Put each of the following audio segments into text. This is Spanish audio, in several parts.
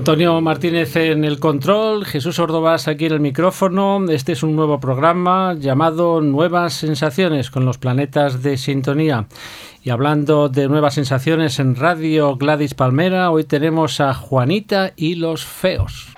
Antonio Martínez en el control, Jesús Ordovás aquí en el micrófono. Este es un nuevo programa llamado Nuevas Sensaciones con los planetas de sintonía. Y hablando de nuevas sensaciones en Radio Gladys Palmera, hoy tenemos a Juanita y los Feos.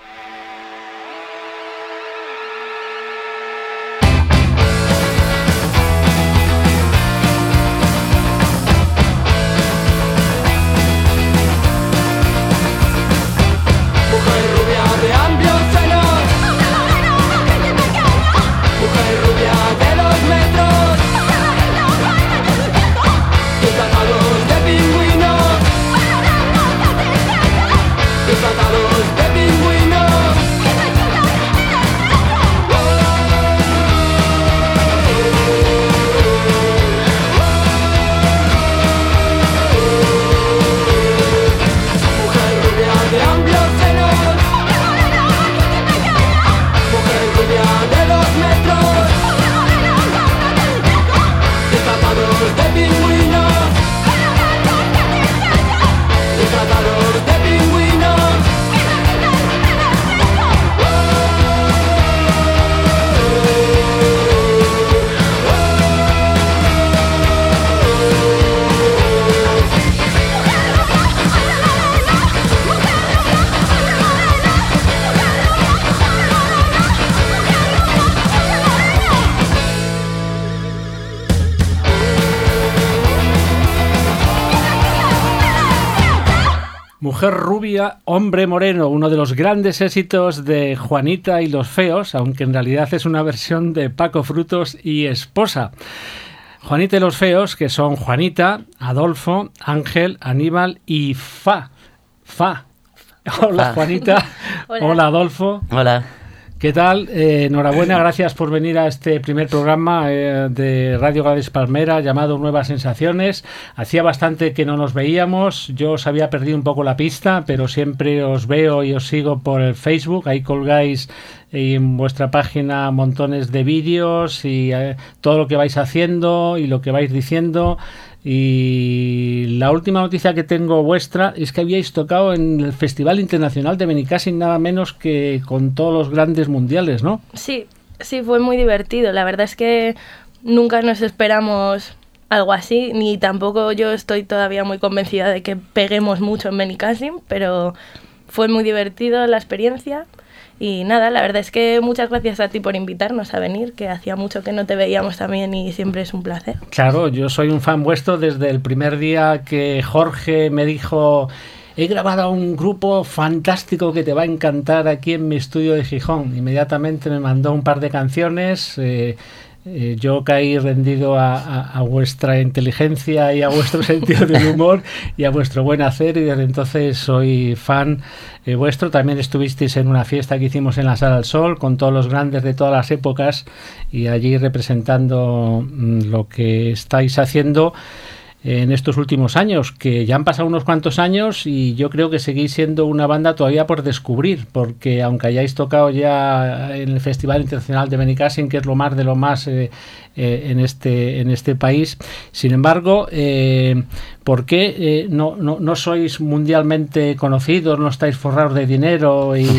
Hombre moreno, uno de los grandes éxitos de Juanita y los feos, aunque en realidad es una versión de Paco Frutos y Esposa. Juanita y los feos, que son Juanita, Adolfo, Ángel, Aníbal y Fa. Fa. Hola Juanita. Hola Adolfo. Hola. ¿Qué tal? Eh, enhorabuena, gracias por venir a este primer programa eh, de Radio Gladys Palmera llamado Nuevas Sensaciones. Hacía bastante que no nos veíamos, yo os había perdido un poco la pista, pero siempre os veo y os sigo por el Facebook, ahí colgáis en vuestra página montones de vídeos y eh, todo lo que vais haciendo y lo que vais diciendo. Y la última noticia que tengo vuestra es que habíais tocado en el Festival Internacional de Benicassin nada menos que con todos los grandes mundiales, ¿no? Sí, sí, fue muy divertido. La verdad es que nunca nos esperamos algo así, ni tampoco yo estoy todavía muy convencida de que peguemos mucho en Benicassim, pero fue muy divertido la experiencia y nada, la verdad es que muchas gracias a ti por invitarnos a venir, que hacía mucho que no te veíamos también y siempre es un placer. Claro, yo soy un fan vuestro desde el primer día que Jorge me dijo he grabado un grupo fantástico que te va a encantar aquí en mi estudio de Gijón. Inmediatamente me mandó un par de canciones. Eh, eh, yo caí rendido a, vuestra inteligencia y a vuestro sentido del humor y a vuestro buen hacer y desde entonces soy fan eh, vuestro. También estuvisteis en una fiesta que hicimos en la Sala del Sol con todos los grandes de todas las épocas y allí representando mm, lo que estáis haciendo en estos últimos años, que ya han pasado unos cuantos años y yo creo que seguís siendo una banda todavía por descubrir, porque aunque hayáis tocado ya en el Festival Internacional de Benicassin, que es lo más de lo más eh, eh, en, este, en este país, sin embargo, eh, ¿por qué no, no, no, sois mundialmente conocidos, no estáis forrados de dinero y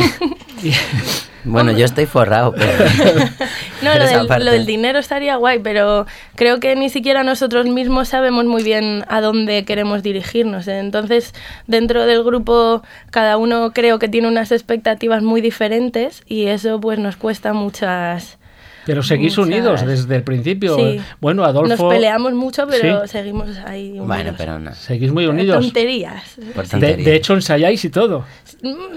Bueno, yo estoy forrado. no, lo del, dinero estaría guay, pero creo que ni siquiera nosotros mismos sabemos muy bien a dónde queremos dirigirnos. Entonces, dentro del grupo, cada uno creo que tiene unas expectativas muy diferentes y eso pues nos cuesta muchas pero seguís unidos desde el principio. Sí. Bueno, Adolfo. Nos peleamos mucho, pero seguimos ahí unidos. Bueno, pero no. Seguís muy unidos. Tonterías. De, hecho, ensayáis y todo.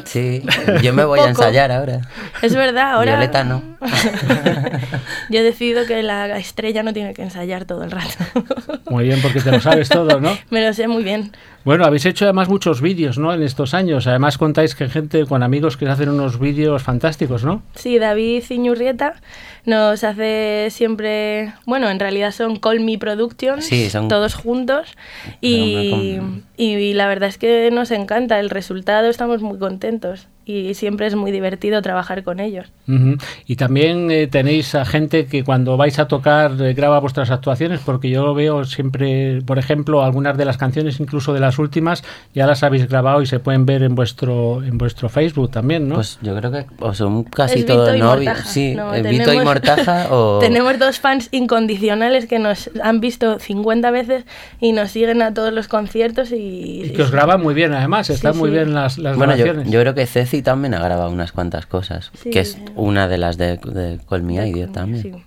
Sí, yo me voy a ensayar ahora. Es verdad, ahora. Violeta no. yo he decidido que la estrella no tiene que ensayar todo el rato. Muy bien, porque te lo sabes todo, ¿no? me lo sé muy bien. Bueno, habéis hecho además muchos vídeos, ¿no? En estos años. Además contáis que gente con amigos que hacen unos vídeos fantásticos, ¿no? Sí, David Iñurrieta nos hace siempre, bueno, en realidad son Call Me Productions, todos juntos. Y, y la verdad es que nos encanta el resultado, estamos muy contentos y siempre es muy divertido trabajar con ellos. Y también eh, tenéis a gente que cuando vais a tocar eh, graba vuestras actuaciones, porque yo veo siempre, por ejemplo, algunas de las canciones, incluso de las últimas, ya las habéis grabado y se pueden ver en vuestro en vuestro Facebook también, ¿no? Pues yo creo que son casi todos novios. Sí, Vito y Mortaja. o... tenemos dos fans incondicionales que nos han visto 50 veces y nos siguen a todos los conciertos y... y que os graban muy bien, además, están muy bien las, las bueno, grabaciones. Yo, yo creo que Ceci también ha grabado unas cuantas cosas, que es una de las de, de Call Me Idiot también.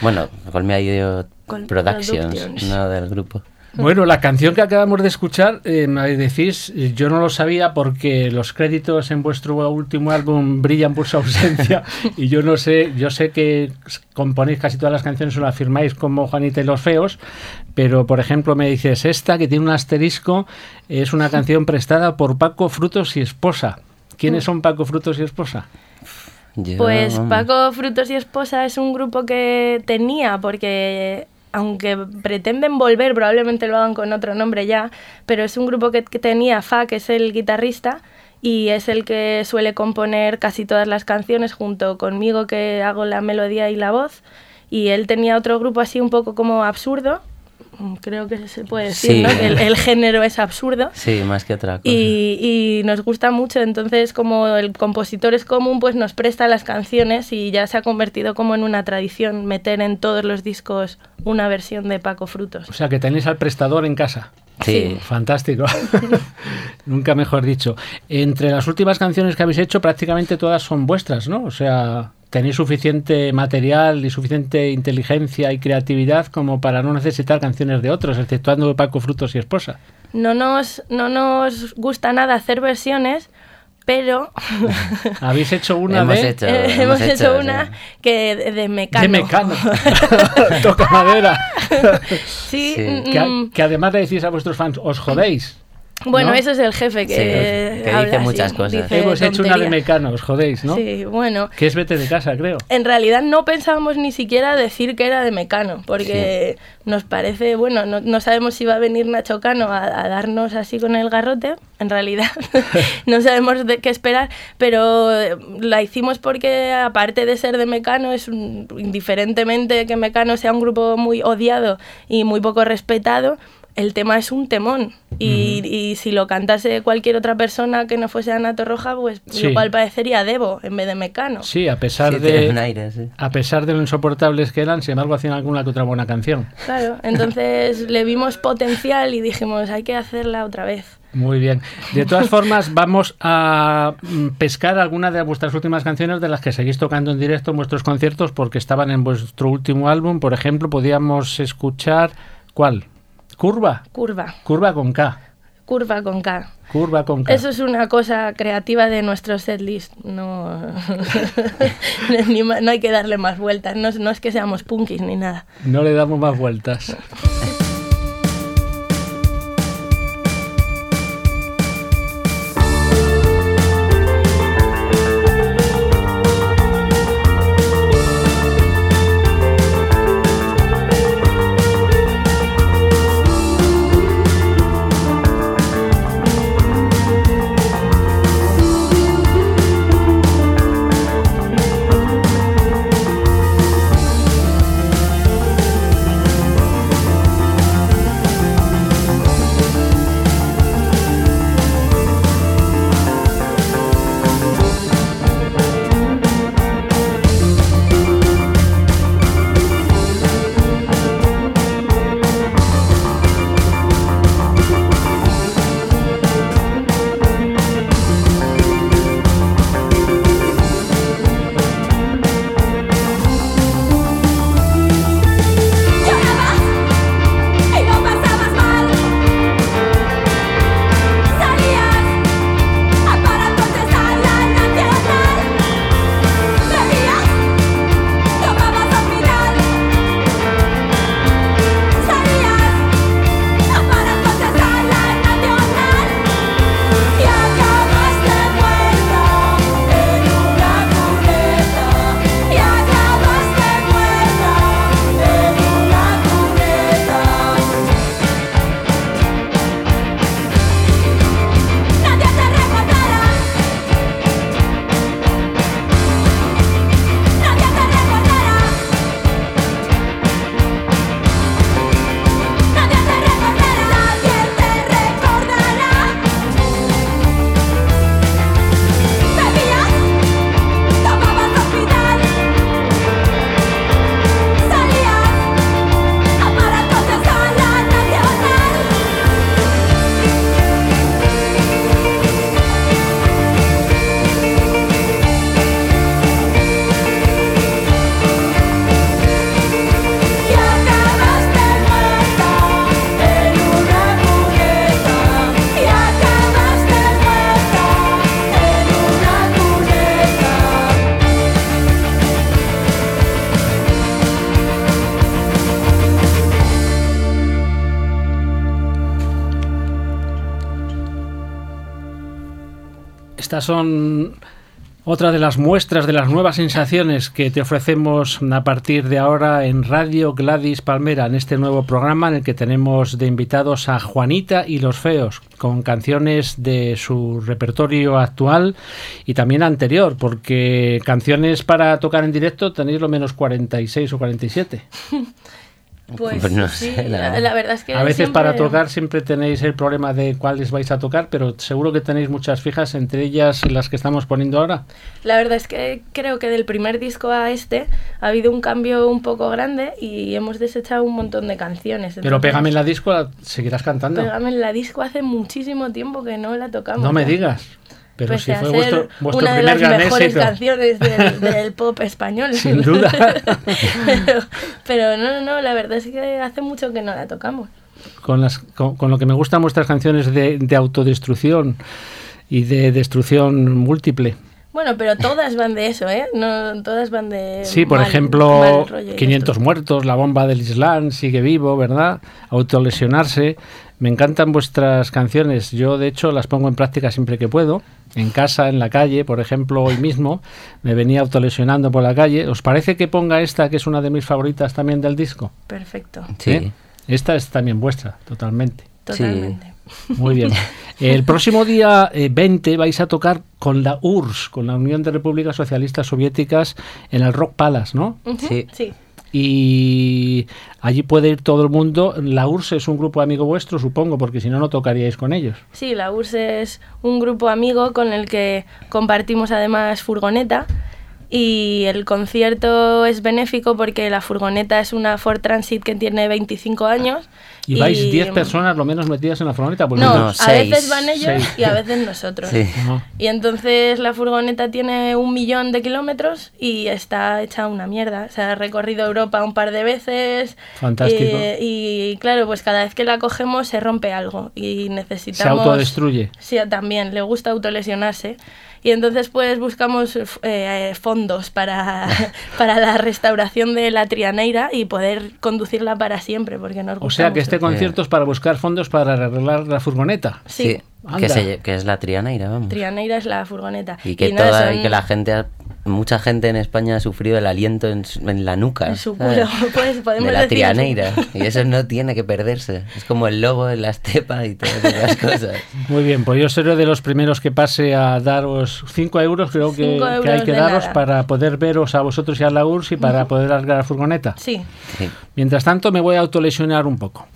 Bueno, Call Me Idiot Productions, no del grupo. Bueno, la canción que acabamos de escuchar, eh, me decís, eh, yo no lo sabía porque los créditos en vuestro último álbum brillan por su ausencia y yo no sé, yo sé que componéis casi todas las canciones o las firmáis como Juanita y los Feos, pero por ejemplo me dices esta que tiene un asterisco, es una canción prestada por Paco Frutos y Esposa. ¿Quiénes son Paco Frutos y Esposa? pues Paco Frutos y Esposa es un grupo que tenía, porque aunque pretenden volver, probablemente lo hagan con otro nombre ya, pero es un grupo que, tenía Fa, que es el guitarrista, y es el que suele componer casi todas las canciones junto conmigo, que hago la melodía y la voz. Y él tenía otro grupo así un poco como absurdo, creo que se puede decir, ¿no? el, el, género es absurdo. Sí, más que otra cosa. Y, y, nos gusta mucho, entonces como el compositor es común, pues nos presta las canciones y ya se ha convertido como en una tradición meter en todos los discos una versión de Paco Frutos. O sea, que tenéis al prestador en casa. Sí. Fantástico. Nunca mejor dicho. Entre las últimas canciones que habéis hecho, prácticamente todas son vuestras, ¿no? O sea, tenéis suficiente material y suficiente inteligencia y creatividad como para no necesitar canciones de otros, exceptuando Paco Frutos y Esposa. No nos, no nos gusta nada hacer versiones, pero habéis hecho una hemos de hecho, eh, hemos, hecho, una sí. que de, de, mecano de mecano toca madera sí, sí. Que, que, además le decís a vuestros fans os jodéis bueno, ¿no? eso es el jefe que, sí, que dice muchas cosas. Dice Hemos hecho tonterías. una de mecano, os jodéis, ¿no? Sí, bueno. Que es vete de casa, creo. En realidad no pensábamos ni siquiera decir que era de mecano, porque sí. nos parece, bueno, no, no, sabemos si va a venir Nacho Cano a, a darnos así con el garrote, en realidad no sabemos de qué esperar, pero la hicimos porque aparte de ser de mecano, es un, indiferentemente que mecano sea un grupo muy odiado y muy poco respetado, el tema es un temón. Y, uh -huh. y, si lo cantase cualquier otra persona que no fuese Ana Torroja, pues sí. igual parecería Debo en vez de Mecano. Sí, a pesar Sí, de aire, sí. a pesar de lo insoportables que eran, sin embargo hacían alguna que otra buena canción. Claro, entonces le vimos potencial y dijimos, hay que hacerla otra vez. Muy bien. De todas formas, vamos a mm, pescar algunas de vuestras últimas canciones de las que seguís tocando en directo en vuestros conciertos porque estaban en vuestro último álbum. Por ejemplo, podíamos escuchar. ¿Cuál? Curva. Curva. Curva con K. Curva con K. Curva con K. Eso es una cosa creativa de nuestro setlist. No, no hay que darle más vueltas. No, es- no es que seamos punkis ni nada. No le damos más vueltas. Estas son otra de las muestras de las nuevas sensaciones que te ofrecemos a partir de ahora en Radio Gladys Palmera, en este nuevo programa en el que tenemos de invitados a Juanita y los Feos, con canciones de su repertorio actual y también anterior, porque canciones para tocar en directo tenéis lo menos 46 o 47. Pues, pues, no sé, la, verdad es que a veces para tocar siempre tenéis el problema de cuáles vais a tocar, pero seguro que tenéis muchas fijas, entre ellas las que estamos poniendo ahora. La verdad es que creo que del primer disco a este ha habido un cambio un poco grande y hemos desechado un montón de canciones. pero Pégame en la disco, ¿seguirás cantando? Pégame en la disco hace muchísimo tiempo que no la tocamos. No me digas. Pero si fue vuestro, vuestro una de las mejores canciones del, pop español. Sin duda. pero, no, no, la verdad es que hace mucho que no la tocamos. Con, las, con, lo que me gustan vuestras canciones de, de autodestrucción y de destrucción múltiple. Bueno, pero todas van de eso, ¿eh? No, todas van de... Sí, por ejemplo, 500 muertos, la bomba del Islam sigue vivo, ¿verdad? Autolesionarse. Me encantan vuestras canciones. Yo, de hecho, las pongo en práctica siempre que puedo. En casa, en la calle, por ejemplo, hoy mismo me venía autolesionando por la calle. ¿Os parece que ponga esta, que es una de mis favoritas también del disco? Perfecto. Sí. ¿Eh? Esta es también vuestra, totalmente. Totalmente. Muy bien. El próximo día 20 eh, vais a tocar con la URSS, con la Unión de Repúblicas Socialistas Soviéticas, en el Rock Palace, ¿no? Sí. sí y allí puede ir todo el mundo. La URSS es un grupo amigo vuestro, supongo, porque si no, no tocaríais con ellos. Sí, la URSS es un grupo amigo con el que compartimos además furgoneta y el concierto es benéfico porque la furgoneta es una Ford Transit que tiene 25 años. ¿Y, vais 10 personas lo menos metidas en la furgoneta? Pues no, a veces van ellos y a veces nosotros. Y entonces la furgoneta tiene un millón de kilómetros y está hecha una mierda. Se ha recorrido Europa un par de veces. Fantástico. Y, claro, pues cada vez que la cogemos se rompe algo y necesitamos... Se autodestruye. Sí, también. Le gusta autolesionarse y entonces pues buscamos eh, fondos para, para la restauración de la Trianeira y poder conducirla para siempre, porque nos O sea que este concierto es para buscar fondos para arreglar la furgoneta. Sí. Que, es la Trianeira, vamos. Trianeira es la furgoneta. Y que, toda, y que la gente mucha gente en España ha sufrido el aliento en, la nuca. En su culo, pues, podemos de la trianeira. Y eso no tiene que perderse. Es como el lobo en la estepa y todas esas cosas. Muy bien, pues yo seré de los primeros que pase a daros 5 euros, creo que, hay que daros para poder veros a vosotros y a la URSS y para poder largar la furgoneta. Sí. sí. Mientras tanto, me voy a autolesionar un poco.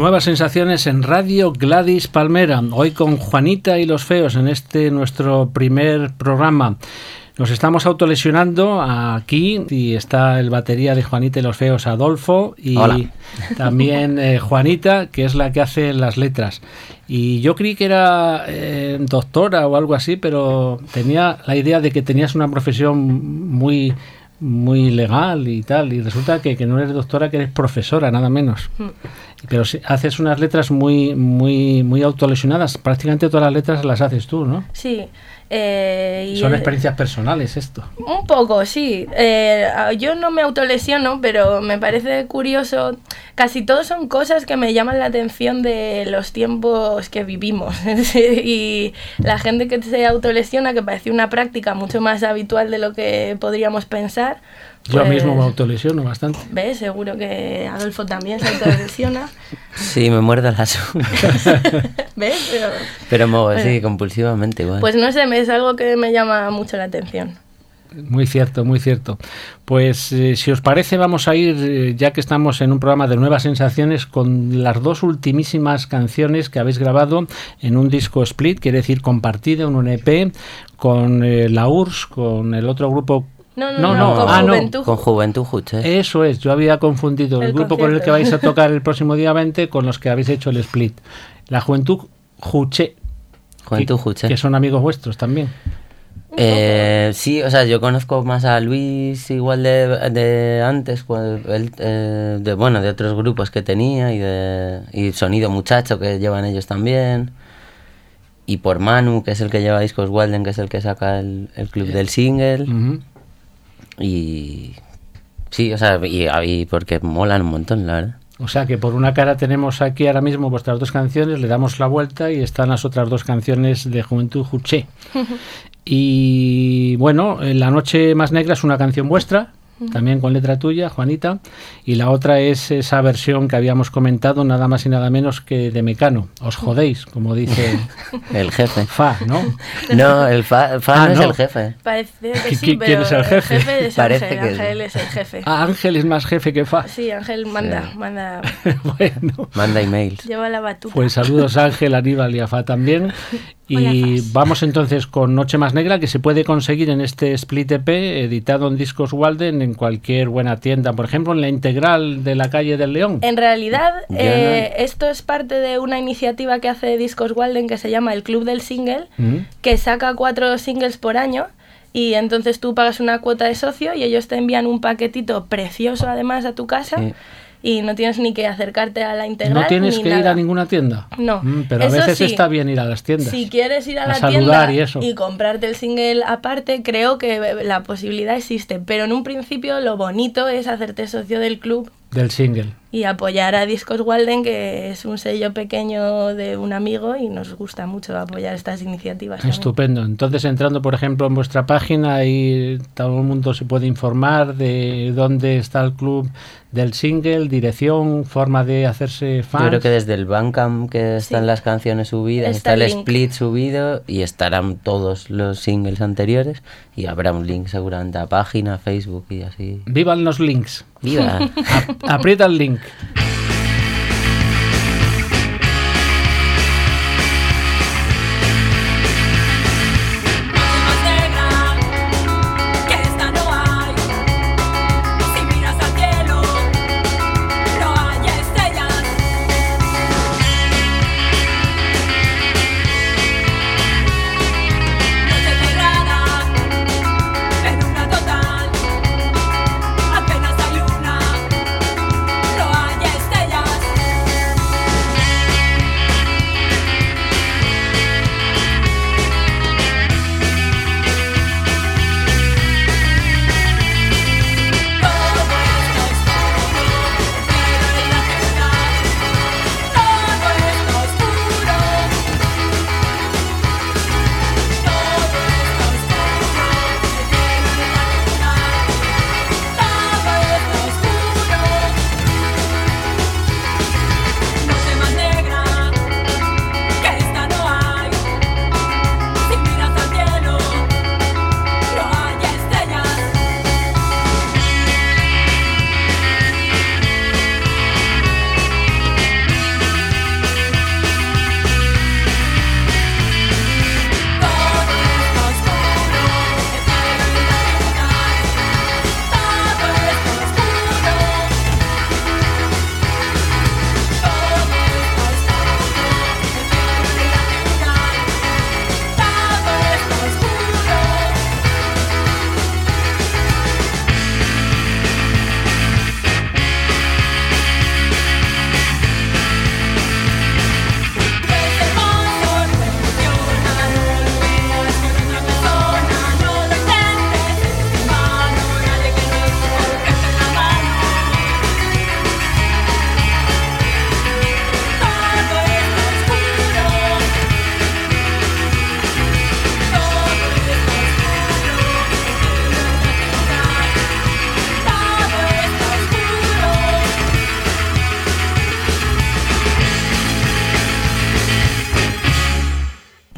Nuevas sensaciones en Radio Gladys Palmera, hoy con Juanita y los Feos en este nuestro primer programa. Nos estamos autolesionando aquí y está el batería de Juanita y los Feos Adolfo y también eh, Juanita, que es la que hace las letras. Y yo creí que era eh, doctora o algo así, pero tenía la idea de que tenías una profesión muy muy legal y tal, y resulta que, que no eres doctora, que eres profesora, nada menos. Pero si haces unas letras muy, muy, muy autolesionadas, prácticamente todas las letras las haces tú, ¿no? Sí, eh, Son experiencias personales esto. Un poco, sí. Eh, yo no me autolesiono, pero me parece curioso. Casi todo son cosas que me llaman la atención de los tiempos que vivimos. y la gente que se autolesiona, que parece una práctica mucho más habitual de lo que podríamos pensar, yo mismo me pues, autolesiono bastante. ¿Ves? Seguro que Adolfo también se autolesiona. sí, me muerdo las uñas. ¿Ves? Pero, sí, compulsivamente igual. Pues no sé, es algo que me llama mucho la atención. Muy cierto, muy cierto. Pues eh, si os parece vamos a ir, eh, ya que estamos en un programa de nuevas sensaciones, con las dos ultimísimas canciones que habéis grabado en un disco split, quiere decir compartido en un EP, con eh, la URSS, con el otro grupo no, no, no, con, ah, Juventud. con Juventud Eso es, yo había confundido el, grupo con el que vais a tocar el próximo día 20 con los que habéis hecho el split. La Juventud Juche. Juventud Juche. Que son amigos vuestros también. Eh, sí, o sea, yo conozco más a Luis igual de, antes, pues, eh, de, bueno, de otros grupos que tenía y de y Sonido Muchacho que llevan ellos también. Y por Manu, que es el que lleva discos Walden, que es el que saca el, club del single. Y sí, o sea, y, porque molan un montón, la verdad. O sea que por una cara tenemos aquí ahora mismo vuestras dos canciones, le damos la vuelta y están las otras dos canciones de Juventud Juché. y bueno, La Noche Más Negra es una canción vuestra, también con letra tuya, Juanita, y la otra es esa versión que habíamos comentado, nada más y nada menos que de Mecano. Os jodéis, como dice el jefe. Fa, ¿no? No, el Fa, ah, no, es el jefe. Parece que sí, ¿Quién es el jefe? es Parece Ángel, que Ángel es el jefe. Ah, Ángel es más jefe que Fa. Sí, Ángel manda, manda. bueno. Manda emails. Lleva la batuta. Pues saludos Ángel, Aníbal y a Fa también. Y vamos entonces con Noche Más Negra, que se puede conseguir en este Split EP, editado en Discos Walden, en cualquier buena tienda, por ejemplo, en la integral de la calle del León. En realidad, eh, esto es parte de una iniciativa que hace Discos Walden que se llama el Club del Single, mm. que saca cuatro singles por año. Y entonces tú pagas una cuota de socio y ellos te envían un paquetito precioso además a tu casa y no tienes ni que acercarte a la integral. No tienes que ir a ninguna tienda. No. Mm, pero a veces está bien ir a las tiendas. Si quieres ir a, la tienda y, comprarte el single aparte, creo que la posibilidad existe. Pero en un principio lo bonito es hacerte socio del club. Del single y apoyar a Discos Walden, que es un sello pequeño de un amigo y nos gusta mucho apoyar estas iniciativas. Estupendo. Entonces, entrando, por ejemplo, en vuestra página, ahí todo el mundo se puede informar de dónde está el club del single, dirección, forma de hacerse fan. Yo creo que desde el Bandcamp que están las canciones subidas, está, el, split subido y estarán todos los singles anteriores y habrá un link seguramente a página, Facebook y así. ¡Vivan los links! ¡Viva! aprieta el link. Frank.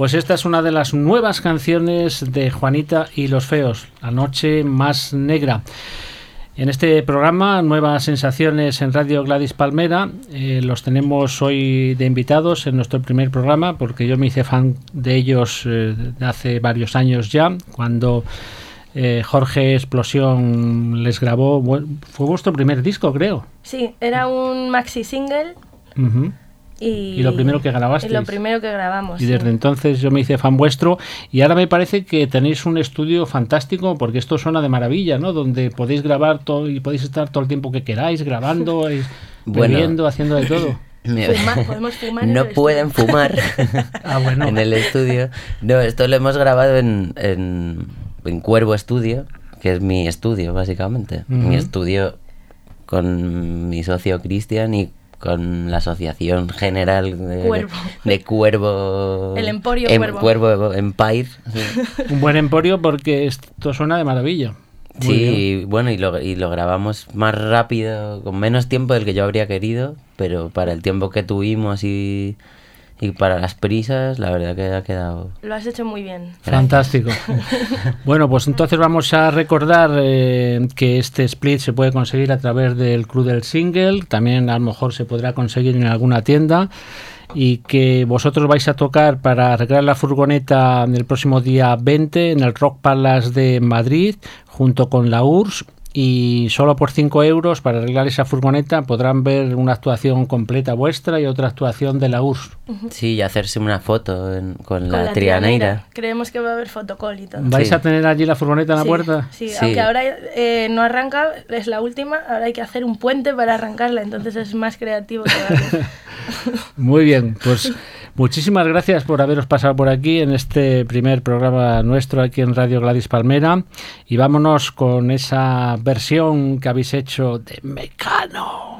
Pues esta es una de las nuevas canciones de Juanita y los Feos, La Noche Más Negra. En este programa, Nuevas Sensaciones en Radio Gladys Palmera, eh, los tenemos hoy de invitados en nuestro primer programa, porque yo me hice fan de ellos eh, hace varios años ya, cuando eh, Jorge Explosión les grabó, fue vuestro primer disco, creo. Sí, era un maxi single. Y, lo primero que grabaste. Y lo primero que grabamos. Y desde entonces yo me hice fan vuestro. Y ahora me parece que tenéis un estudio fantástico, porque esto suena de maravilla, ¿no? Donde podéis grabar todo y podéis estar todo el tiempo que queráis, grabando, y bebiendo, haciendo de todo. podemos fumar no pueden fumar ah, bueno. en el estudio. No, esto lo hemos grabado en, en, Cuervo Estudio, que es mi estudio, básicamente. Mi estudio con mi socio Cristian y con la Asociación General de Cuervo. El Emporio em, Cuervo. Cuervo Empire. Un buen emporio porque esto suena de maravilla. sí, bueno, y lo, y lo grabamos más rápido, con menos tiempo del que yo habría querido, pero para el tiempo que tuvimos y y para las prisas, la verdad que ha quedado... Lo has hecho muy bien. Fantástico. bueno, pues entonces vamos a recordar eh, que este split se puede conseguir a través del Club del Single, también a lo mejor se podrá conseguir en alguna tienda y que vosotros vais a tocar para arreglar la furgoneta el próximo día 20 en el Rock Palace de Madrid junto con la URSS y solo por 5 euros para arreglar esa furgoneta podrán ver una actuación completa vuestra y otra actuación de la URSS. Sí, y hacerse una foto con, la, trianeira. Creemos que va a haber fotocall y todo. ¿Vais a tener allí la furgoneta en la puerta? Sí, aunque ahora eh, no arranca, es la última, ahora hay que hacer un puente para arrancarla, entonces es más creativo todavía. Muy bien, pues muchísimas gracias por haberos pasado por aquí en este primer programa nuestro aquí en Radio Gladys Palmera y vámonos con esa versión que habéis hecho de Mecano.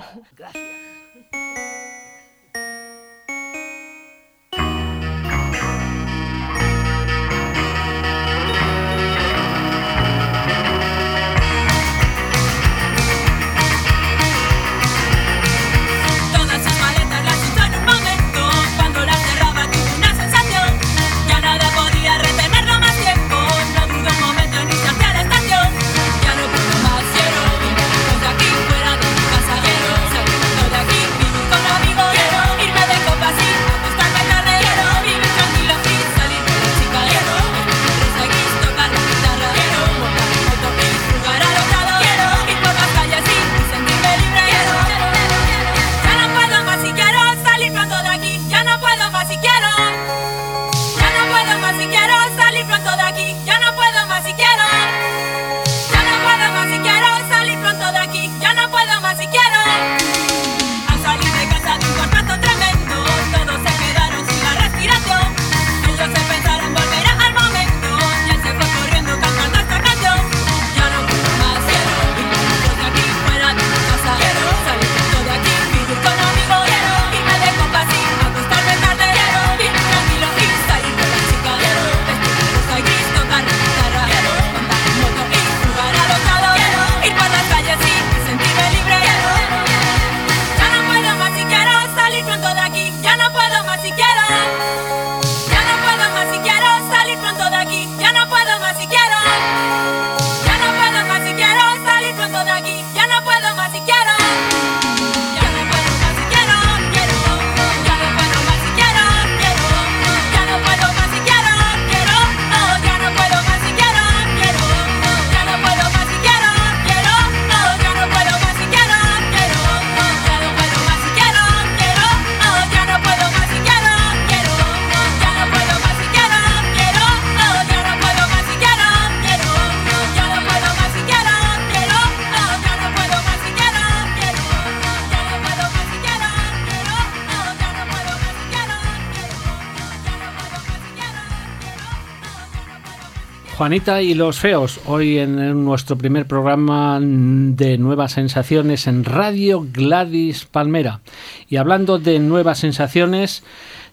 Juanita y los Feos, hoy en nuestro primer programa de Nuevas Sensaciones en Radio Gladys Palmera. Y hablando de nuevas sensaciones,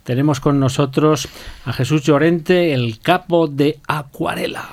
tenemos con nosotros a Jesús Llorente, el capo de Acuarela.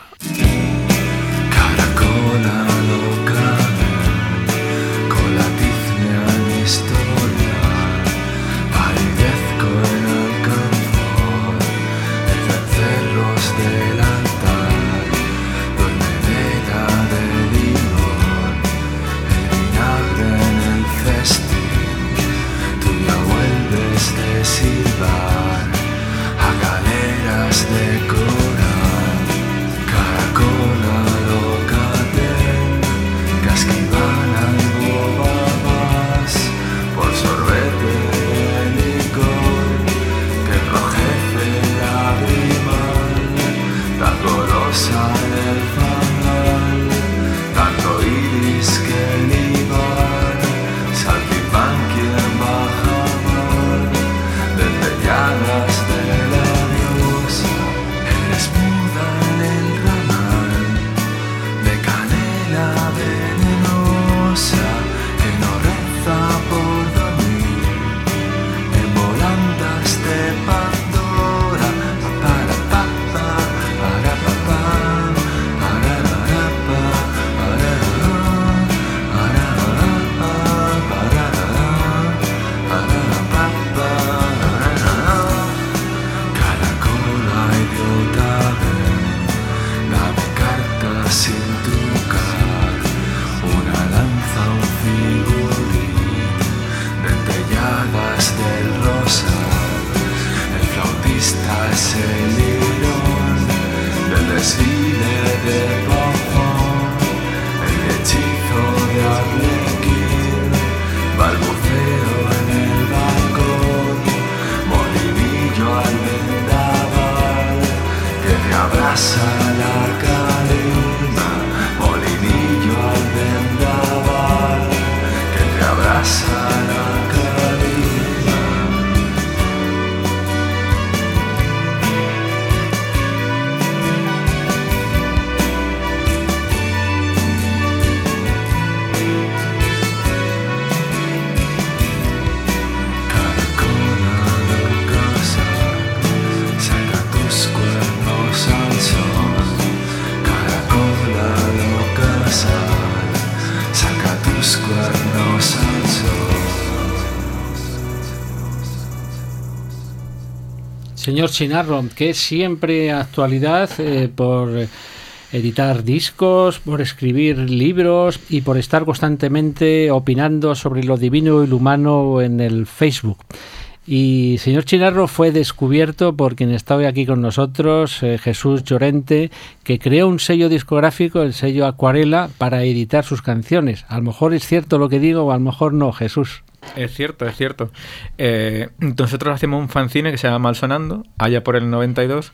Señor Chinarro, que siempre actualidad eh, por editar discos, por escribir libros y por estar constantemente opinando sobre lo divino y lo humano en el Facebook. Y señor Chinarro fue descubierto por quien está hoy aquí con nosotros, eh, Jesús Llorente, que creó un sello discográfico, el sello Acuarela, para editar sus canciones. A lo mejor es cierto lo que digo o a lo mejor no, Jesús. Es cierto, es cierto. Eh, nosotros hacemos un fanzine que se llama Mal Sonando, allá por el 92,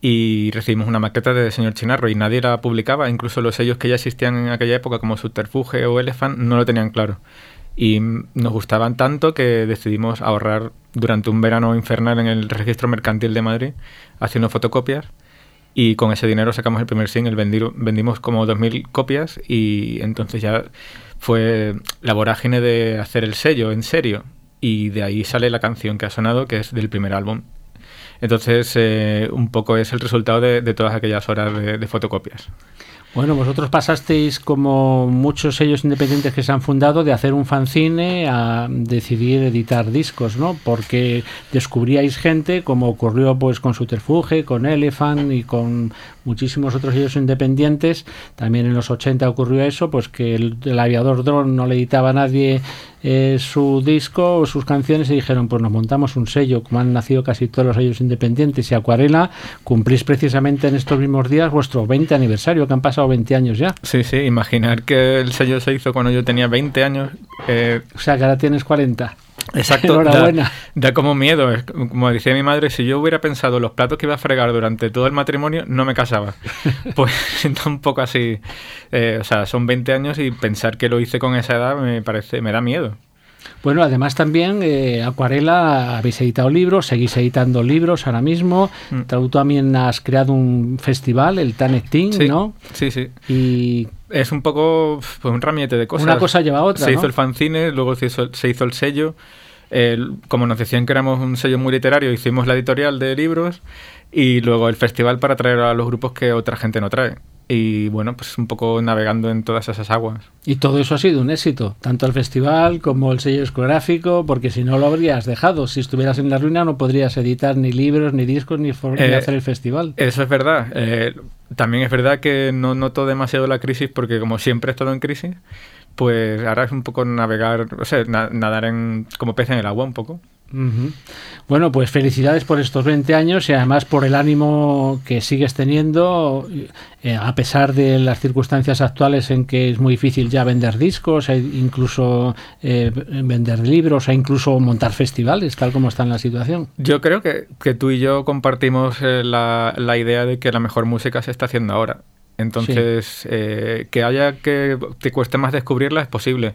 y recibimos una maqueta de señor Chinarro y nadie la publicaba, incluso los sellos que ya existían en aquella época, como Subterfuge o Elephant, no lo tenían claro. Y nos gustaban tanto que decidimos ahorrar durante un verano infernal en el registro mercantil de Madrid, haciendo fotocopias. Y con ese dinero sacamos el primer single, vendimos como 2.000 copias y entonces ya fue la vorágine de hacer el sello en serio. Y de ahí sale la canción que ha sonado, que es del primer álbum. Entonces, eh, un poco es el resultado de, todas aquellas horas de fotocopias. Bueno, vosotros pasasteis como muchos sellos independientes que se han fundado de hacer un fanzine a decidir editar discos, ¿no? Porque descubríais gente, como ocurrió pues con Suterfuge, con Elephant y con muchísimos otros sellos independientes. También en los 80 ocurrió eso, pues que el, el aviador drone no le editaba a nadie eh, su disco o sus canciones y dijeron, pues nos montamos un sello, como han nacido casi todos los sellos independientes y Acuarela, cumplís precisamente en estos mismos días vuestro 20 aniversario, que han pasado 20 años ya. Sí, sí, imaginar que el sello se hizo cuando yo tenía 20 años. Eh, o sea, que ahora tienes 40. Exacto, Da, como miedo. Como decía mi madre, si yo hubiera pensado los platos que iba a fregar durante todo el matrimonio, no me casaba. Pues siento un poco así. Eh, o sea, son 20 años y pensar que lo hice con esa edad me parece, me da miedo. Bueno, además también eh, Acuarela habéis editado libros, seguís editando libros ahora mismo. Mm. Tú también has creado un festival, el Tanetín, ¿no? Sí, sí. Y es un poco pues, un ramiete de cosas. Una cosa lleva a otra. Se hizo el fanzine, luego se hizo, se hizo el sello. Como nos decían que éramos un sello muy literario, hicimos la editorial de libros y luego el festival para traer a los grupos que otra gente no trae y bueno, pues un poco navegando en todas esas aguas. Y todo eso ha sido un éxito, tanto el festival como el sello discográfico, porque si no lo habrías dejado, si estuvieras en la ruina no podrías editar ni libros, ni discos, ni, eh, hacer el festival. Eso es verdad. Eh, también es verdad que no noto demasiado la crisis porque como siempre he estado en crisis, pues ahora es un poco navegar, o sea, nadar en, como pez en el agua un poco. Bueno, pues felicidades por estos 20 años y además por el ánimo que sigues teniendo, eh, a pesar de las circunstancias actuales en que es muy difícil ya vender discos, e incluso eh, vender libros, e incluso montar festivales, tal como está en la situación. Yo creo que, tú y yo compartimos eh, la, idea de que la mejor música se está haciendo ahora. Entonces, que haya que te cueste más descubrirla es posible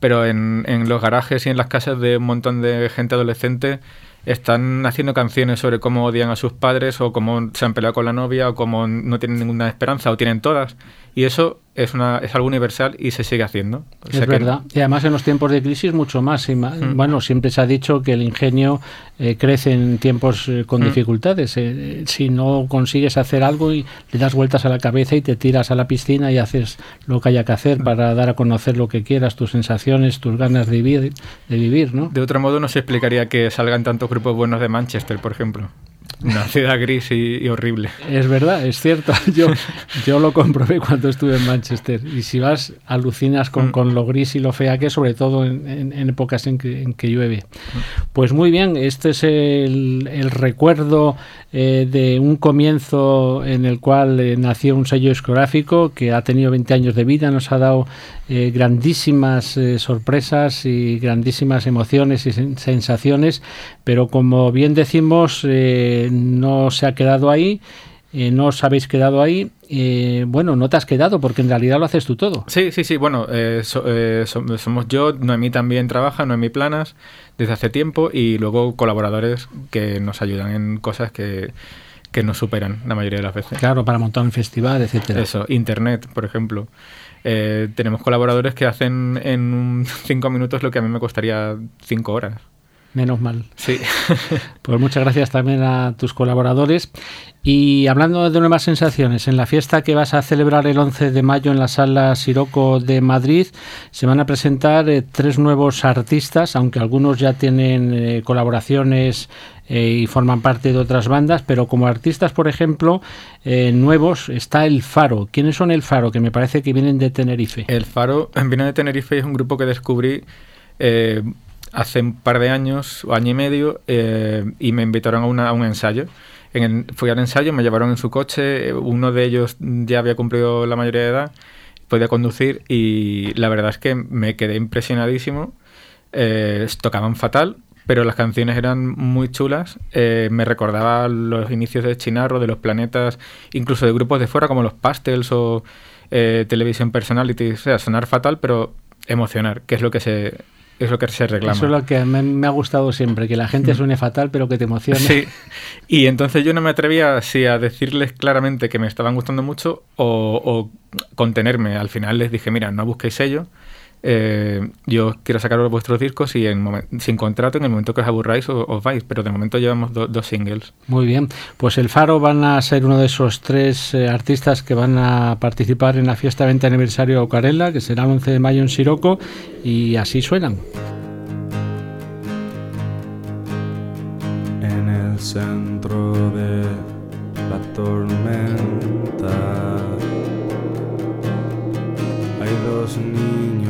pero en, en los garajes y en las casas de un montón de gente adolescente están haciendo canciones sobre cómo odian a sus padres o cómo se han peleado con la novia o cómo no tienen ninguna esperanza o tienen todas. Y eso es, una, es algo universal y se sigue haendo. es verdad. Y además en los tiempos de crisis mucho más. Mm. Bueno, siempre se ha dicho que el ingenio eh, crece en tiempos eh, con mm. dificultades. Eh, si no consigues hacer algo y le das vueltas a la cabeza y te tiras a la piscina y haces lo que haya que hacer mm. para dar a conocer lo que quieras, tus sensaciones, tus ganas de vivir, de vivir ¿no? De otro modo no se explicaría que salgan tantos grupos buenos de Manchester, por ejemplo. Una ciudad gris y, horrible. Es verdad, es cierto. Yo, yo lo comprobé cuando estuve en Manchester. Y si vas, alucinas con, mm. con lo gris y lo fea que es, sobre todo en, en, épocas en que, en que, llueve. Pues muy bien, este es el, el recuerdo eh, de un comienzo en el cual eh, nació un sello discográfico que ha tenido 20 años de vida, nos ha dado eh, grandísimas sorpresas y grandísimas emociones y sensaciones, pero como bien decimos, no se ha quedado ahí. no os habéis quedado ahí. bueno, no te has quedado porque en realidad lo haces tú todo. Sí, sí, sí. Bueno, somos yo, Noemí también trabaja, Noemí Planas, desde hace tiempo y luego colaboradores que nos ayudan en cosas que, que nos superan la mayoría de las veces. Claro, para montar un festival, etcétera. Eso, Internet, por ejemplo. Eh, tenemos colaboradores que hacen en cinco minutos lo que a mí me costaría cinco horas. Menos mal. Sí. pues muchas gracias también a tus colaboradores. Y hablando de nuevas sensaciones, en la fiesta que vas a celebrar el 11 de mayo en la sala Siroco de Madrid, se van a presentar eh, tres nuevos artistas, aunque algunos ya tienen eh, colaboraciones eh, y forman parte de otras bandas, pero como artistas, por ejemplo, nuevos, está El Faro. ¿Quiénes son El Faro? Que me parece que vienen de Tenerife. El Faro viene de Tenerife y es un grupo que descubrí eh, hace un par de años, o año y medio, y me invitaron a, un ensayo. En el, fui al ensayo, me llevaron en su coche, uno de ellos ya había cumplido la mayoría de edad, podía conducir y la verdad es que me quedé impresionadísimo. Eh, tocaban fatal, pero las canciones eran muy chulas. Eh, me recordaba los inicios de Chinarro, de los planetas, incluso de grupos de fuera como los Pastels o eh, Television Personality. O sea, sonar fatal, pero emocionar, que es lo que se es lo que se reclama. Eso es lo que me, me ha gustado siempre, que la gente suene fatal, pero que te emocione. Sí, y entonces yo no me atrevía así a decirles claramente que me estaban gustando mucho o, o contenerme. Al final les dije, mira, no busquéis ello, eh, yo quiero sacaros vuestros discos y en sin contrato, en el momento que os aburráis, o- os, vais. Pero de momento llevamos do- dos singles. Muy bien, pues el Faro van a ser uno de esos tres eh, artistas que van a participar en la fiesta 20 aniversario de Ocarela, que será el 11 de mayo en Siroco, y así suenan. en el centro de la tormenta. Hay dos niños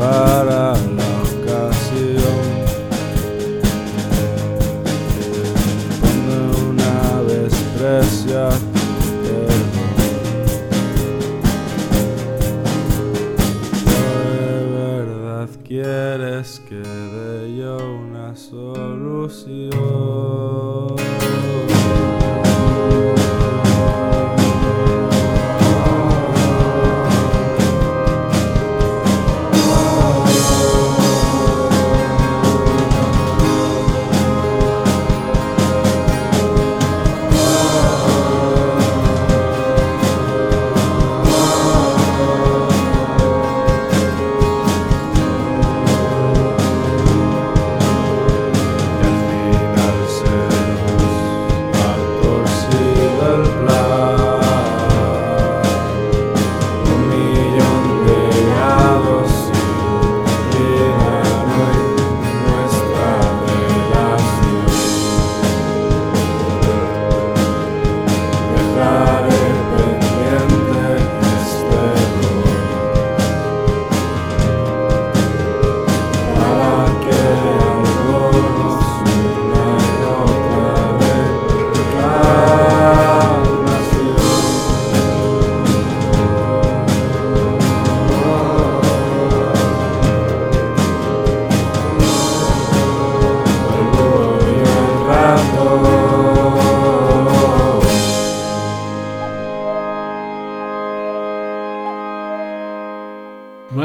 Bye.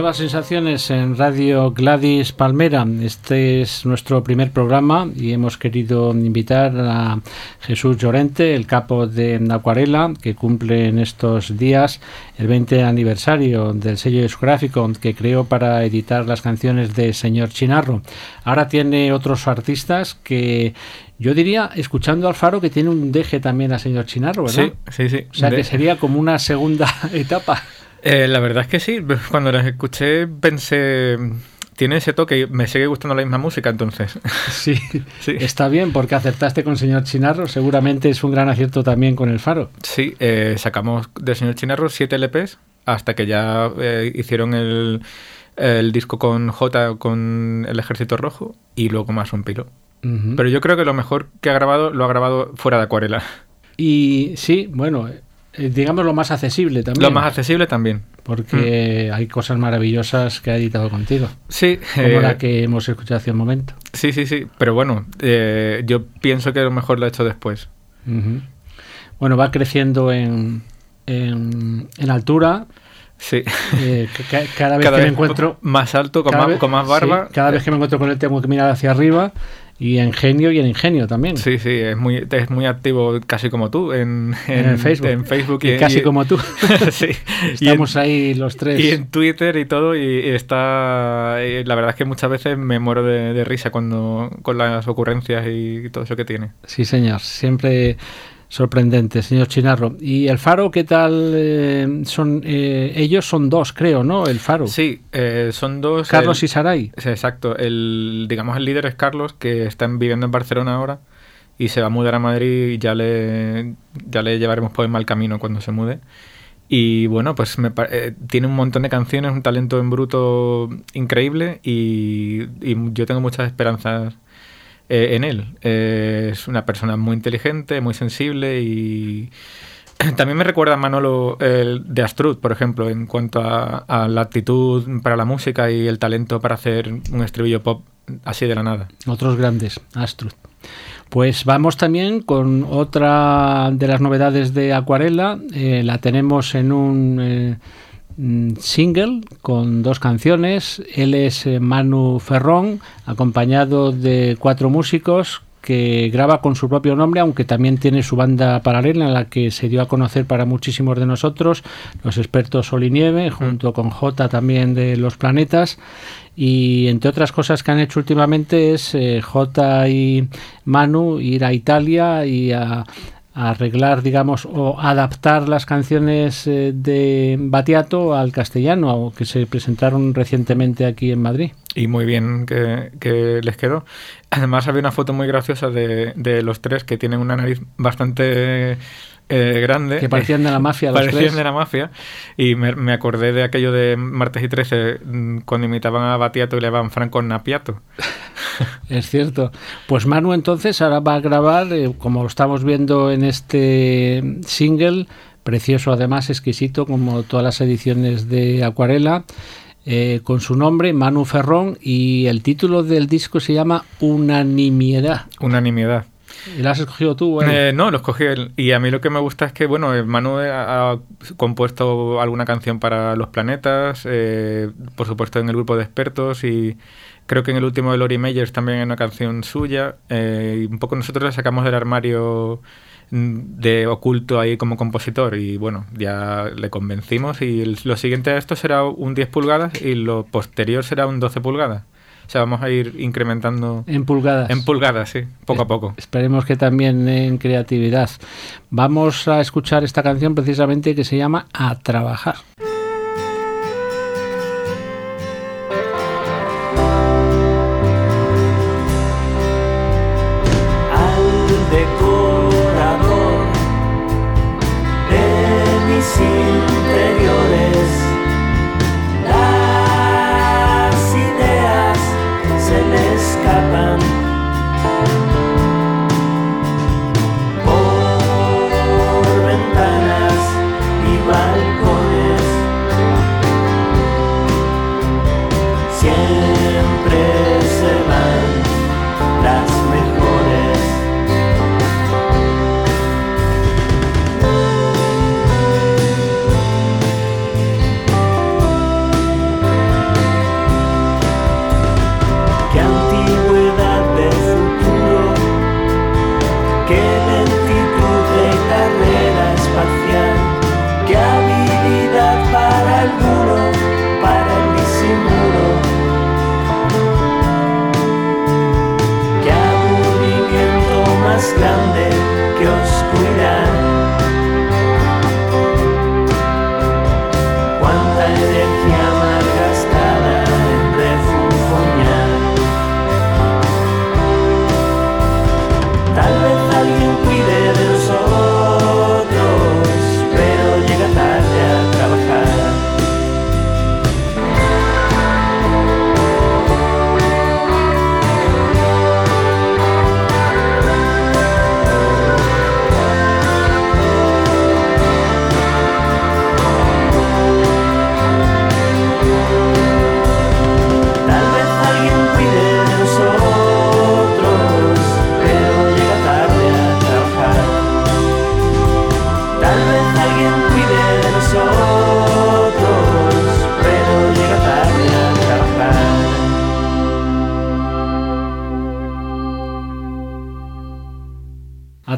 Nuevas sensaciones en Radio Gladys Palmera. Este es nuestro primer programa y hemos querido invitar a Jesús Llorente, el capo de Acuarela, que cumple en estos días el 20 aniversario del sello discográfico que creó para editar las canciones de Señor Chinarro. Ahora tiene otros artistas que yo diría, escuchando al Faro, que tiene un deje también a Señor Chinarro, ¿verdad? Sí, sí, sí. O sea, De- que sería como una segunda etapa. Eh, la verdad es que sí. Cuando las escuché pensé... Tiene ese toque y me sigue gustando la misma música, entonces. Sí, Sí. está bien porque acertaste con señor Chinarro, seguramente es un gran acierto también con el Faro. Sí, eh, sacamos del señor Chinarro 7 LPs hasta que ya eh, hicieron el, el disco con J, con el Ejército Rojo y luego más un pilo. Pero yo creo que lo mejor que ha grabado lo ha grabado fuera de acuarela. Y sí, bueno, digamos lo más accesible también. Lo más accesible también. Porque hay cosas maravillosas que ha editado contigo, Sí, como eh, la que hemos escuchado hace un momento. sí, sí, sí. Pero bueno, eh, yo pienso que lo mejor lo ha hecho después. Bueno, va creciendo en, en, en altura, Sí. Eh, ca- ca- cada vez Cada que me encuentro... más alto, con, más, vez- con más barba. sí, cada vez que me encuentro con él tengo que mirar hacia arriba y en genio y en ingenio también. Sí, sí, es muy, es muy activo, casi como tú, en, En el Facebook. en Facebook Y casi como tú. sí. Y Estamos en- ahí los tres. Y en Twitter y todo, y, y está. y la verdad es que muchas veces me muero de, de risa cuando con las ocurrencias y todo eso que tiene. Sí, señor. Siempre sorprendente, señor Chinarro. ¿Y el Faro qué tal? eh, son eh, Ellos son dos, creo, ¿no? El Faro. Sí, eh, son dos. Carlos el- y Saray. Exacto. El, digamos, el líder es Carlos, que está viviendo en Barcelona ahora y se va a mudar a Madrid y ya le, ya le llevaremos por el mal camino cuando se mude. Y bueno, pues me eh, tiene un montón de canciones, un talento en bruto increíble y, y yo tengo muchas esperanzas eh, en él. Eh, es una persona muy inteligente, muy sensible y también me recuerda a Manolo el de Astrud, por ejemplo, en cuanto a, a la actitud para la música y el talento para hacer un estribillo pop así de la nada. Otros grandes, Astrud. Pues vamos también con otra de las novedades de Acuarela. Eh, la tenemos en un eh, single con dos canciones. Él es eh, Manu Ferrón, acompañado de cuatro músicos que graba con su propio nombre, aunque también tiene su banda paralela en la que se dio a conocer para muchísimos de nosotros, los expertos Sol y Nieve, junto con J también de Los Planetas. Y entre otras cosas que han hecho últimamente es eh, J y Manu ir a Italia y a arreglar, digamos, o adaptar las canciones eh, de Batiato al castellano, que se presentaron recientemente aquí en Madrid. Y muy bien que, les quedó. Además había una foto muy graciosa de los tres que tienen una nariz bastante eh, grande. Que parecían de la mafia los Parecían tres. de la mafia. Y me, me acordé de aquello de Martes y 13 mm, cuando imitaban a Batiato y le llamaban Franco Napiato. Es cierto. Pues Manu entonces ahora va a grabar, eh, como lo estamos viendo en este single, precioso además, exquisito, como todas las ediciones de Acuarela, eh, con su nombre, Manu Ferrón, y el título del disco se llama Unanimidad. Unanimidad. ¿Y lo has escogido tú? Eh, no, lo escogí él. Y a mí lo que me gusta es que, bueno, eh, Manu ha, ha compuesto alguna canción para Los Planetas, eh, por supuesto en el grupo de expertos y creo que en el último de Lori Meyers también hay una canción suya. eh, y un poco nosotros la sacamos del armario mm, de oculto ahí como compositor y bueno, ya le convencimos y el- lo siguiente a esto será un 10 pulgadas y lo posterior será un 12 pulgadas. O sea, vamos a ir incrementando en pulgadas. en pulgadas, sí, poco a poco. Esperemos que también en creatividad. Vamos a escuchar esta canción precisamente que se llama A Trabajar.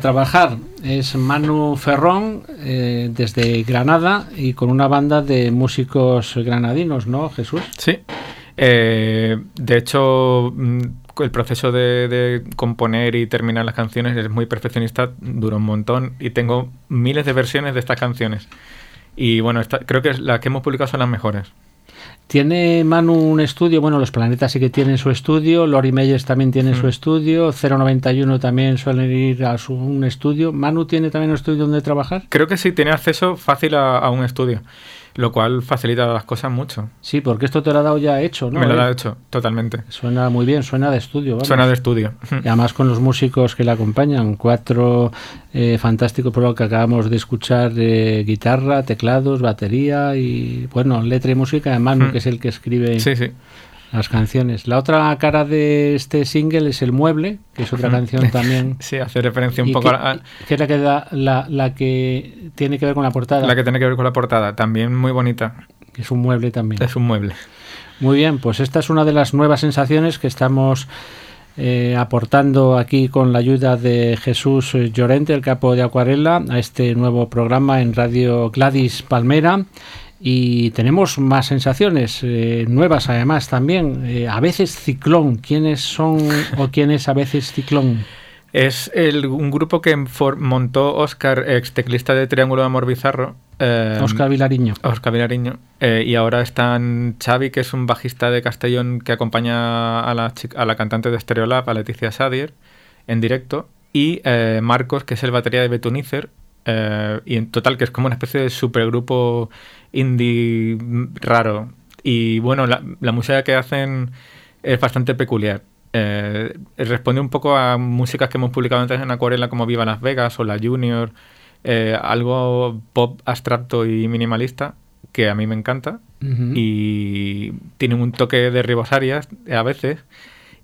Trabajar. Es Manu Ferrón eh, desde Granada y con una banda de músicos granadinos, ¿no, Jesús? Sí. Eh, de hecho, mm, el proceso de, componer y terminar las canciones es muy perfeccionista, dura un montón y tengo miles de versiones de estas canciones. Y bueno, creo que las que hemos publicado son las mejores. Tiene Manu un estudio, bueno, los planetas sí que tienen su estudio, Lori Meyers también tiene su estudio, 091 también suelen ir a su, un estudio. ¿Manu tiene también un estudio donde trabajar? Creo que sí, tiene acceso fácil a, a un estudio, lo cual facilita las cosas mucho. Sí, porque esto te lo ha dado ya hecho, ¿no? Me lo Eh, ha hecho, totalmente. Suena muy bien, suena de estudio. vamos. Suena de estudio. Y además con los músicos que le acompañan, cuatro eh, fantásticos por lo que acabamos de escuchar, eh, guitarra, teclados, batería y, bueno, letra y música de Manu, Mm. que es el que escribe Sí, sí. Las canciones. La otra cara de este single es El Mueble, que es otra canción también. Sí, hace referencia un poco que, a, que es la que, da- la, la que tiene que ver con la portada, la que tiene que ver con la portada. También muy bonita. es un mueble también. Es un mueble. Muy bien, pues esta es una de las nuevas sensaciones que estamos eh, aportando aquí con la ayuda de Jesús Llorente, el capo de Acuarela, a este nuevo programa en Radio Gladys Palmera. Y tenemos más sensaciones, eh, nuevas además también. Eh, a veces Ciclón. ¿Quiénes son o quién es a veces Ciclón? Es el- un grupo que montó Oscar, ex teclista de Triángulo de Amor Bizarro. eh, Oscar Vilariño. Oscar Vilariño. eh, y ahora están Xavi, que es un bajista de Castellón que acompaña a la, a la cantante de Stereolab, a Leticia Sadier, en directo. Y eh, Marcos, que es el batería de Betunicer. Eh, y en total, que es como una especie de supergrupo indie raro. Y bueno, la, la música que hacen es bastante peculiar. Eh, responde un poco a músicas que hemos publicado antes en Acuarela, como Viva Las Vegas o La Junior, eh, algo pop abstracto y minimalista, que a mí me encanta. Y tiene un toque de ribosarias a veces.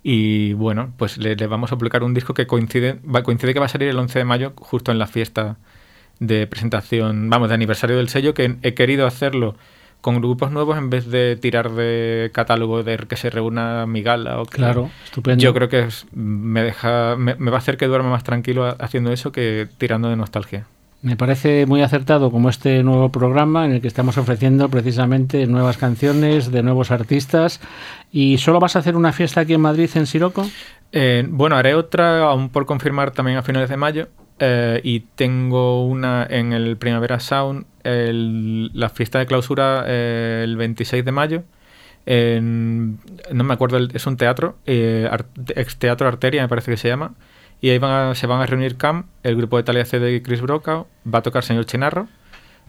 Y bueno, pues le, le vamos a publicar un disco que coincide, va, coincide que va a salir el 11 de mayo, justo en la fiesta de presentación, vamos, de aniversario del sello, que he querido hacerlo con grupos nuevos en vez de tirar de catálogo de que se reúna mi gala o que Claro, estupendo. yo creo que es- me deja me, me va a hacer que duerma más tranquilo ha- haciendo eso que tirando de nostalgia. Me parece muy acertado como este nuevo programa en el que estamos ofreciendo precisamente nuevas canciones de nuevos artistas. ¿Y solo vas a hacer una fiesta aquí en Madrid, en Siroco? Eh, bueno, haré otra aún por confirmar también a finales de mayo. Eh, y tengo una en el Primavera Sound, la fiesta de clausura eh, el 26 de mayo. en- no me acuerdo, es un teatro, eh, ex Teatro Arteria me parece que se llama. Y ahí van a- se van a reunir Cam, el grupo de Talia CD y Chris Brokaw, va a tocar Señor Chinarro,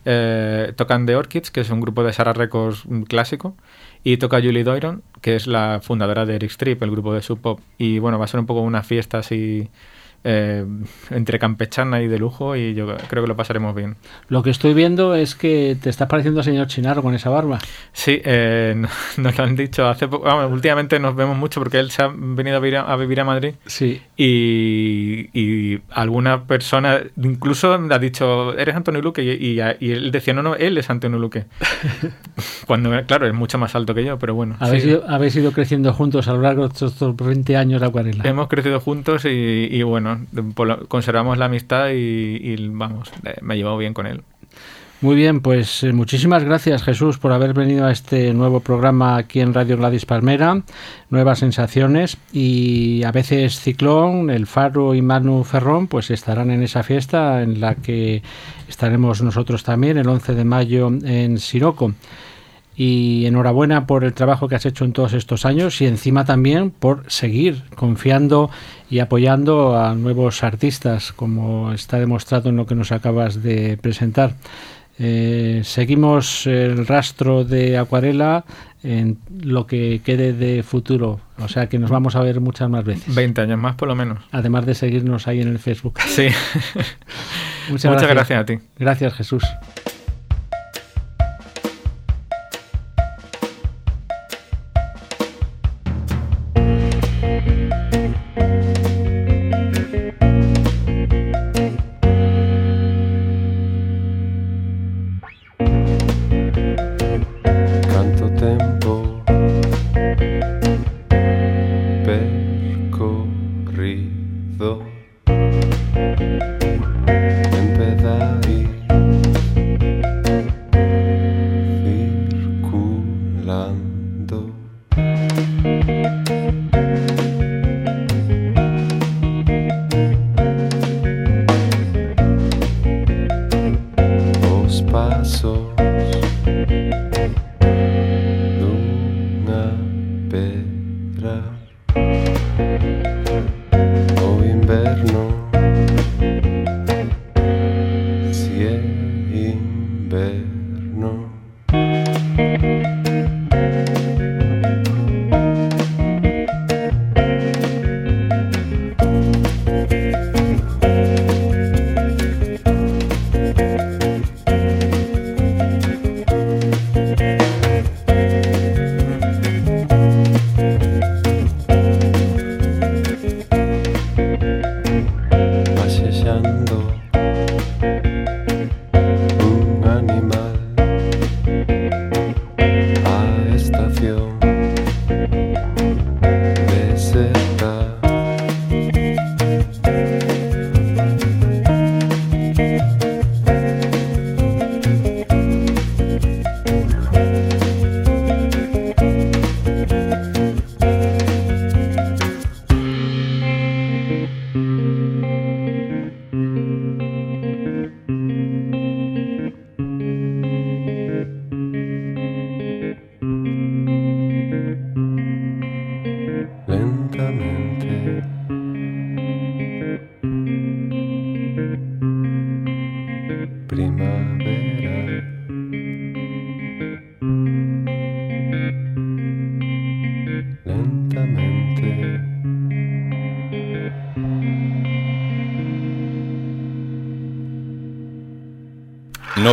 eh, tocan The Orchids, que es un grupo de Sarah Records clásico, y toca Julie Doiron, que es la fundadora de Eric Strip, el grupo de Sub Pop. Y bueno, va a ser un poco una fiesta así eh, entre campechana y de lujo, y yo creo que lo pasaremos bien. Lo que estoy viendo es que te estás pareciendo al señor Chinarro con esa barba. Sí, eh, no- nos lo han dicho hace poco. últimamente nos vemos mucho porque él se ha venido a vivir a, a vivir a Madrid. Sí. Y, y alguna persona incluso ha dicho, eres Antonio Luque, y, y- y él decía, no, no, él es Antonio Luque. Cuando, claro, es mucho más alto que yo, pero bueno. Habéis, sí. ido, habéis ido creciendo juntos a lo largo de estos estos 20 años de acuarela. Hemos crecido juntos y, y conservamos la amistad y, vamos, eh, me he llevado bien con él. Muy bien, pues eh, muchísimas gracias Jesús por haber venido a este nuevo programa aquí en Radio Gladys Palmera, Nuevas Sensaciones y a veces Ciclón, El Faro y Manu Ferrón pues estarán en esa fiesta en la que estaremos nosotros también el 11 de mayo en Siroco. Y enhorabuena por el trabajo que has hecho en todos estos años y encima también por seguir confiando y apoyando a nuevos artistas, como está demostrado en lo que nos acabas de presentar. Eh, seguimos el rastro de Acuarela en lo que quede de futuro, o sea que nos vamos a ver muchas más veces, 20 años más por lo menos. además de seguirnos ahí en el Facebook. Sí. Muchas, Muchas gracias a ti. Gracias Jesús.